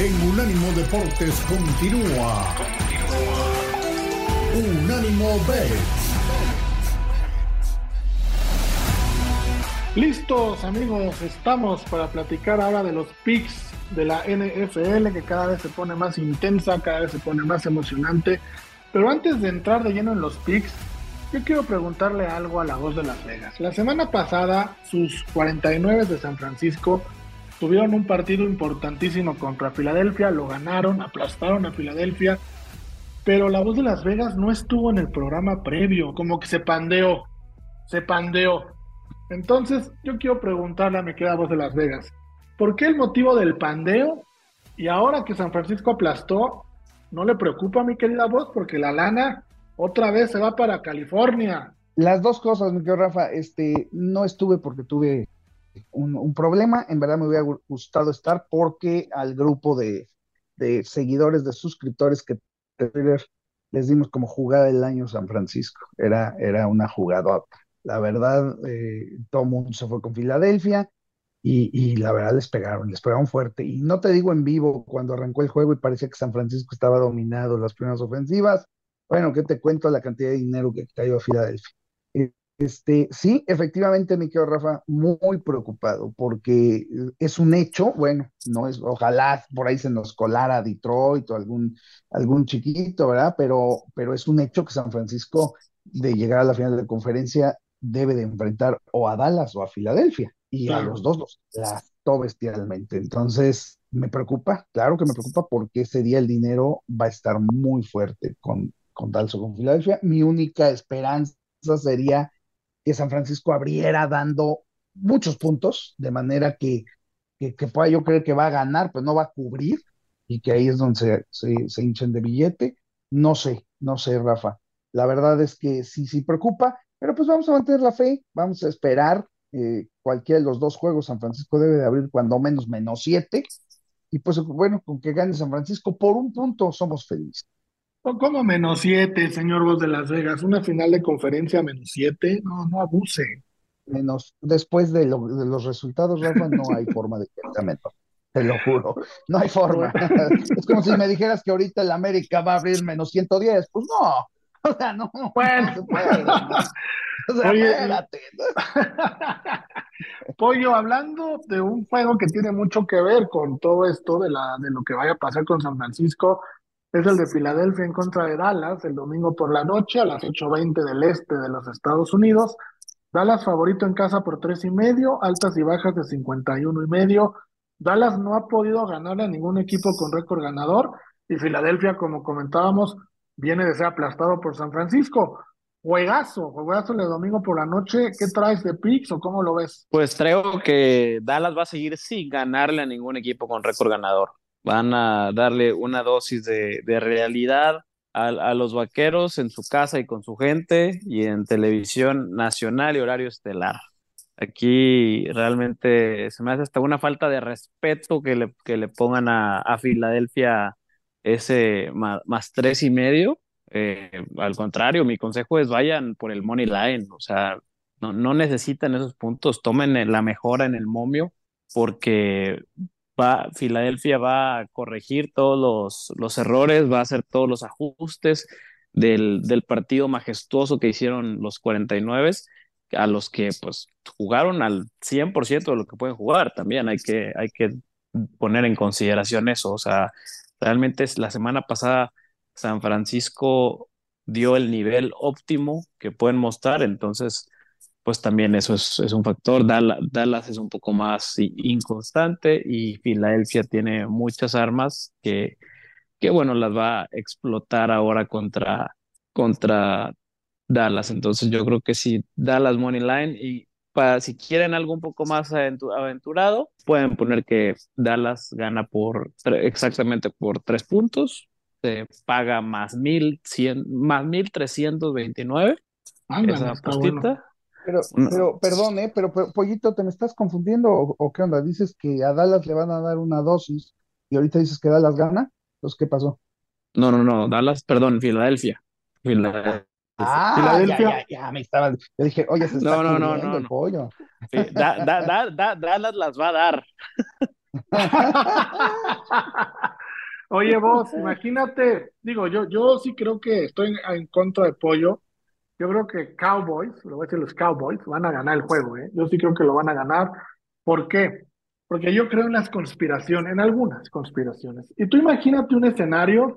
en Unánimo Deportes continúa. Unánimo Bets. Listos amigos, estamos para platicar ahora de los picks de la NFL que cada vez se pone más intensa, cada vez se pone más emocionante. Pero antes de entrar de lleno en los picks, yo quiero preguntarle algo a la voz de Las Vegas. La semana pasada, sus 49 de San Francisco tuvieron un partido importantísimo contra Filadelfia, lo ganaron, aplastaron a Filadelfia, pero la voz de Las Vegas no estuvo en el programa previo, como que se pandeó, se pandeó. Entonces, yo quiero preguntarle a mi querida voz de Las Vegas, ¿por qué el motivo del pandeo? Y ahora que San Francisco aplastó, ¿no le preocupa a mi querida voz? Porque la lana otra vez se va para California. Las dos cosas, mi querido Rafa, este, no estuve porque tuve un, problema, en verdad me hubiera gustado estar porque al grupo de, seguidores, de suscriptores que les dimos como jugada del año San Francisco, era, era una jugadota. La verdad, eh, todo mundo se fue con Filadelfia y, y, la verdad les pegaron, les pegaron fuerte. Y no te digo en vivo cuando arrancó el juego y parecía que San Francisco estaba dominado las primeras ofensivas, bueno, ¿qué te cuento la cantidad de dinero que cayó a Filadelfia? Este, sí, efectivamente me quedo, Rafa, muy preocupado porque es un hecho, bueno, no es, ojalá por ahí se nos colara Detroit o algún, algún chiquito, ¿verdad? Pero, pero es un hecho que San Francisco, de llegar a la final de la conferencia, debe de enfrentar o a Dallas o a Filadelfia, y a los dos los gastó bestialmente. Entonces, me preocupa, claro que me preocupa porque ese día el dinero va a estar muy fuerte con, con Dallas con Filadelfia. Mi única esperanza sería que San Francisco abriera dando muchos puntos, de manera que, que, pueda yo creer que va a ganar, pero no va a cubrir, y que ahí es donde se, se, hinchen de billete. No sé, no sé, Rafa. La verdad es que sí, sí preocupa, pero pues vamos a mantener la fe, vamos a esperar. Eh, cualquiera de los dos juegos, San Francisco debe de abrir cuando menos menos siete, y pues bueno, con que gane San Francisco por un punto somos felices. ¿Cómo menos siete, señor Voz de Las Vegas? ¿Una final de conferencia menos siete? No, no abuse. Menos, después de, los resultados, Rafa, no hay forma de que sea menos. Te lo juro, no hay forma. es como si me dijeras que ahorita el América va a abrir menos 110. Pues no, o sea, no. Bueno, o sea, Oye, espérate. Pollo, hablando de un juego que tiene mucho que ver con todo esto de, la, de lo que vaya a pasar con San Francisco, es el de Filadelfia en contra de Dallas el domingo por la noche a las 8.20 del este de los Estados Unidos. Dallas favorito en casa por tres y medio, altas y bajas de 51 y medio. Dallas no ha podido ganarle a ningún equipo con récord ganador y Filadelfia, como comentábamos, viene de ser aplastado por San Francisco. Juegazo, juegazo el domingo por la noche. ¿Qué traes de Pix o cómo lo ves? Pues creo que Dallas va a seguir sin ganarle a ningún equipo con récord ganador van a darle una dosis de, realidad a, los vaqueros en su casa y con su gente y en televisión nacional y horario estelar. Aquí realmente se me hace hasta una falta de respeto que le, que le pongan a, Filadelfia ese más, tres y medio. Eh, al contrario, mi consejo es vayan por el money line, o sea, no, no necesitan esos puntos, tomen la mejora en el momio porque Filadelfia va a corregir todos los, errores, va a hacer todos los ajustes del, del, partido majestuoso que hicieron los 49 a los que pues jugaron al 100% de lo que pueden jugar. También hay que, hay que poner en consideración eso. O sea, realmente la semana pasada San Francisco dio el nivel óptimo que pueden mostrar, entonces pues también eso es, un factor. Dallas, es un poco más inconstante y Filadelfia tiene muchas armas que, que, bueno, las va a explotar ahora contra, contra Dallas. Entonces yo creo que si Dallas Money Line y para, si quieren algo un poco más aventurado, pueden poner que Dallas gana por exactamente por tres puntos, se paga más mil cien, más mil trescientos veintinueve. esa apostita. Pero, pero, perdón, ¿eh? Pero, Pollito, ¿te me estás confundiendo o, qué onda? Dices que a Dallas le van a dar una dosis y ahorita dices que Dallas gana. Entonces, ¿qué pasó? No, no, no, Dallas, perdón, Filadelfia. Filadelfia. Ah, Filadelfia. Ya, ya, me estaba. Yo dije, oye, se está no, no, no, no, el pollo. da, da, da, Dallas las va a dar. Oye, vos, imagínate, digo, yo, yo sí creo que estoy en, en contra de Pollo. Yo creo que Cowboys, lo voy a decir los Cowboys, van a ganar el juego, ¿eh? Yo sí creo que lo van a ganar. ¿Por qué? Porque yo creo en las conspiraciones, en algunas conspiraciones. Y tú imagínate un escenario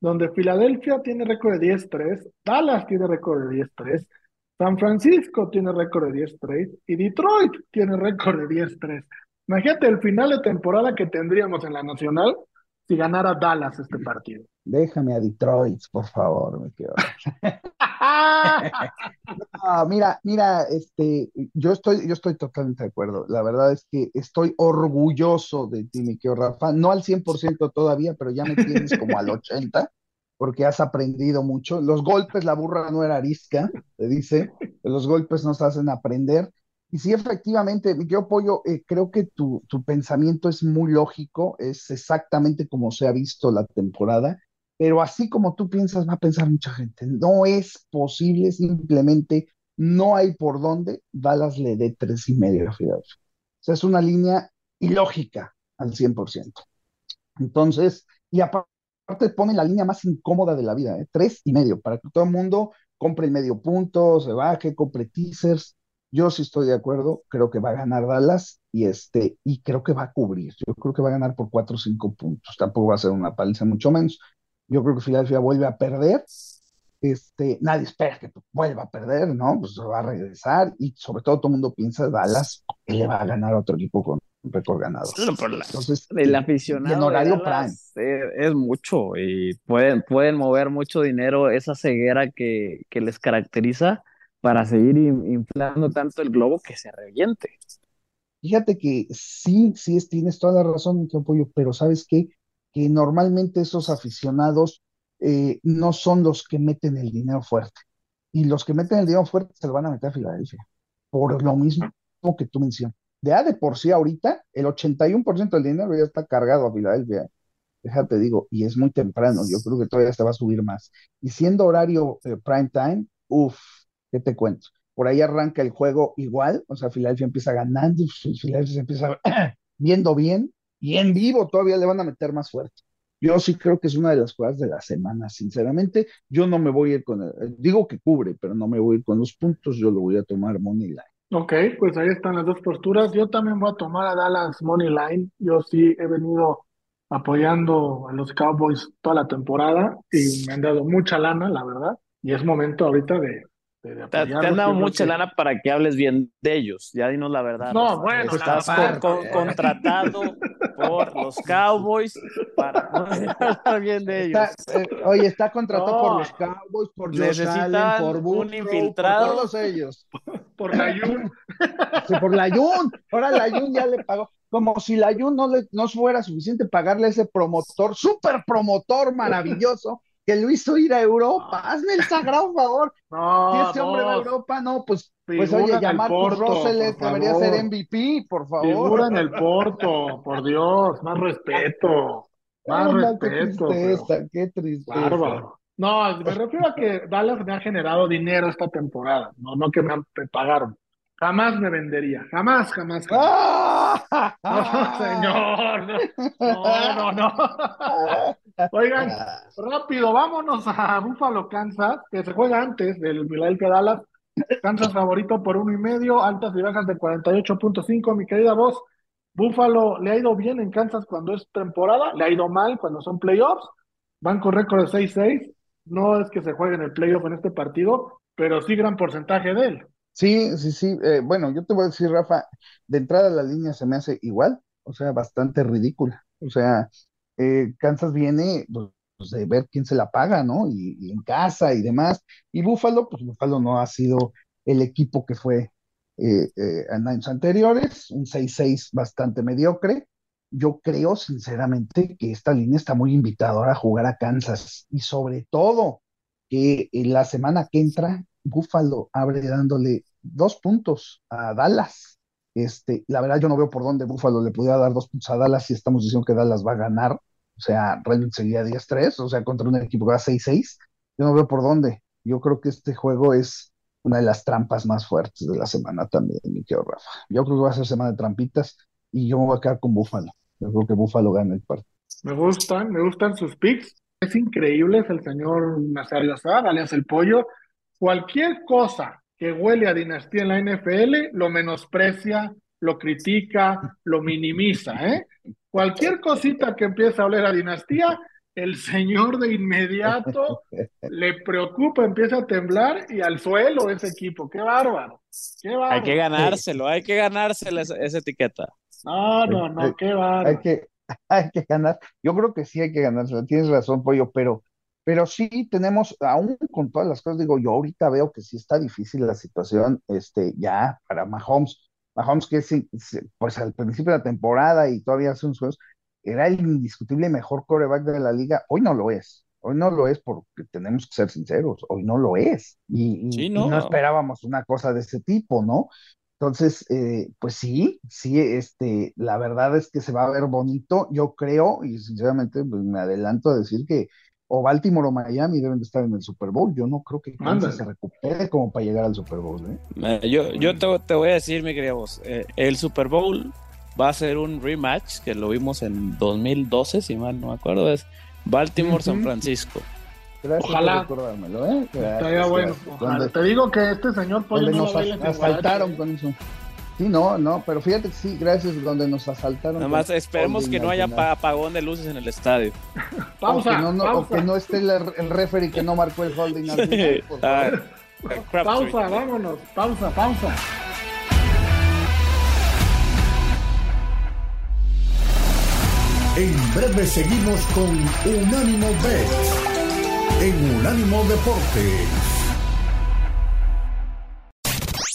donde Filadelfia tiene récord de 10-3, Dallas tiene récord de 10-3, San Francisco tiene récord de 10-3 y Detroit tiene récord de 10-3. Imagínate el final de temporada que tendríamos en la Nacional si ganara Dallas este partido. Déjame a Detroit, por favor, me quedo. No, mira, mira, este, yo estoy, yo estoy totalmente de acuerdo. La verdad es que estoy orgulloso de ti, mi querido Rafa. No al 100% todavía, pero ya me tienes como al 80%, porque has aprendido mucho. Los golpes, la burra no era arisca, te dice. Los golpes nos hacen aprender. Y sí, efectivamente, querido Pollo, eh, creo que tu, tu pensamiento es muy lógico, es exactamente como se ha visto la temporada pero así como tú piensas, va a pensar mucha gente. No es posible, simplemente no hay por dónde Dallas le dé tres y medio a Filadelfia. O sea, es una línea ilógica al 100%. Entonces, y aparte pone la línea más incómoda de la vida, ¿eh? tres y medio, para que todo el mundo compre el medio punto, se baje, compre teasers. Yo sí estoy de acuerdo, creo que va a ganar Dallas y este, y creo que va a cubrir. Yo creo que va a ganar por cuatro o cinco puntos. Tampoco va a ser una paliza, mucho menos. Yo creo que Filadelfia vuelve a perder. Este, nadie espera que vuelva a perder, ¿no? Pues va a regresar y sobre todo todo el mundo piensa Dallas que le va a ganar a otro equipo con un récord ganado. Entonces, el aficionado en horario prime. Es, mucho y pueden, pueden mover mucho dinero esa ceguera que, que les caracteriza para seguir inflando tanto el globo que se reviente. Fíjate que sí, sí, tienes toda la razón, mi apoyo, pero ¿sabes qué? que normalmente esos aficionados eh, no son los que meten el dinero fuerte. Y los que meten el dinero fuerte se lo van a meter a Filadelfia, por lo mismo que tú mencionas. De A de por sí ahorita, el 81% del dinero ya está cargado a Filadelfia. Déjate digo, y es muy temprano, yo creo que todavía se va a subir más. Y siendo horario eh, prime time, uff, ¿qué te cuento? Por ahí arranca el juego igual, o sea, Filadelfia empieza ganando, Filadelfia empieza viendo bien, y en vivo todavía le van a meter más fuerte. Yo sí creo que es una de las jugadas de la semana, sinceramente. Yo no me voy a ir con, el, digo que cubre, pero no me voy a ir con los puntos, yo lo voy a tomar Money Line. Ok, pues ahí están las dos posturas. Yo también voy a tomar a Dallas Money Line. Yo sí he venido apoyando a los Cowboys toda la temporada y me han dado mucha lana, la verdad. Y es momento ahorita de, te, han dado mucha lana para que hables bien de ellos, ya dinos la verdad. No, bueno, estás contratado por los Cowboys para hablar bien de ellos. Eh, oye, está contratado por los Cowboys, por Josh Allen, por un infiltrado. por todos ellos. por la Jun. Sí, por la Jun. Ahora la Jun ya le pagó. Como si la Jun no, le, no fuera suficiente pagarle a ese promotor, súper promotor maravilloso que lo hizo ir a Europa. Hazme el sagrado favor. No, si ese hombre va a Europa, no, pues, pues oye, ya Marcus Russell debería ser MVP, por favor. Figura en el Porto, por Dios, más respeto. Más respeto. Qué tristeza, qué tristeza. Bárbaro. No, me refiero a que Dallas me ha generado dinero esta temporada, no, no que me, pagaron. Jamás me vendería, jamás, jamás. jamás. No, señor, no, no, no. Oigan, rápido, vámonos a Buffalo, Kansas, que se juega antes del Philadelphia Dallas. Kansas favorito por uno y medio, altas y bajas de 48.5. Mi querida voz, Buffalo le ha ido bien en Kansas cuando es temporada, le ha ido mal cuando son playoffs. Van con récord de 6-6. No es que se juegue en el playoff en este partido, pero sí gran porcentaje de él. Sí, sí, sí. Eh, bueno, yo te voy a decir, Rafa, de entrada la línea se me hace igual, o sea, bastante ridícula. O sea, eh, Kansas viene pues, de ver quién se la paga, ¿no? Y, en casa y demás. Y Buffalo, pues Buffalo no ha sido el equipo que fue eh, eh, en años anteriores, un 6-6 bastante mediocre. Yo creo sinceramente que esta línea está muy invitadora a jugar a Kansas y sobre todo que en la semana que entra Buffalo abre dándole dos puntos a Dallas. Este, la verdad, yo no veo por dónde Buffalo le pudiera dar dos puntos a Dallas si estamos diciendo que Dallas va a ganar. O sea, realmente sería 10-3, o sea, contra un equipo que va 6-6. Yo no veo por dónde. Yo creo que este juego es una de las trampas más fuertes de la semana también, mi querido Rafa. Yo creo que va a ser semana de trampitas y yo me voy a quedar con Buffalo. Yo creo que Buffalo gana el partido. Me gustan, me gustan sus picks. Es increíble, es el señor Nazario Azar, alias el pollo. Cualquier cosa que huele a dinastía en la NFL lo menosprecia, lo critica, lo minimiza, ¿eh? Cualquier cosita que empiece a oler a dinastía, el señor de inmediato le preocupa, empieza a temblar y al suelo ese equipo. ¡Qué bárbaro! ¡Qué bárbaro! Hay que ganárselo, hay que ganárselo esa, esa etiqueta. No, no, no, qué bárbaro. Hay que, hay que ganar. Yo creo que sí hay que ganárselo. Tienes razón, Pollo, pero, pero sí tenemos, aún con todas las cosas, digo, yo ahorita veo que sí está difícil la situación, este, ya para Mahomes. Mahomes, que sí, pues al principio de la temporada y todavía hace unos juegos, era el indiscutible mejor coreback de la liga. Hoy no lo es. Hoy no lo es porque tenemos que ser sinceros. Hoy no lo es. Y, y- Sí, y no. no esperábamos una cosa de ese tipo, ¿no? Entonces, eh, pues sí, sí, este, la verdad es que se va a ver bonito. Yo creo, y sinceramente, pues me adelanto a decir que o Baltimore o Miami deben de estar en el Super Bowl. Yo no creo que Kansas se recupere como para llegar al Super Bowl, ¿eh? Eh, Yo, yo te, te voy a decir, mi querido vos, eh, el Super Bowl va a ser un rematch que lo vimos en 2012, si mal no me acuerdo, es Baltimore-San. Francisco. Gracias Ojalá. por recordármelo, ¿eh? Estaría Gracias, bueno. gracias. Ojalá. Donde- Te digo que este señor pollo no nos lo baila as- sin asaltaron guarache. con eso. Sí, no, no, pero fíjate que sí, gracias, donde nos asaltaron. Nada más esperemos que no haya apagón de luces en el estadio. Pausa, o que no, no- o pausa. que no esté el, el referee que no marcó el holding al final, por Ah. Pausa, vámonos. Pausa, pausa. En breve seguimos con Unánimo Bet en Unánimo Deportes.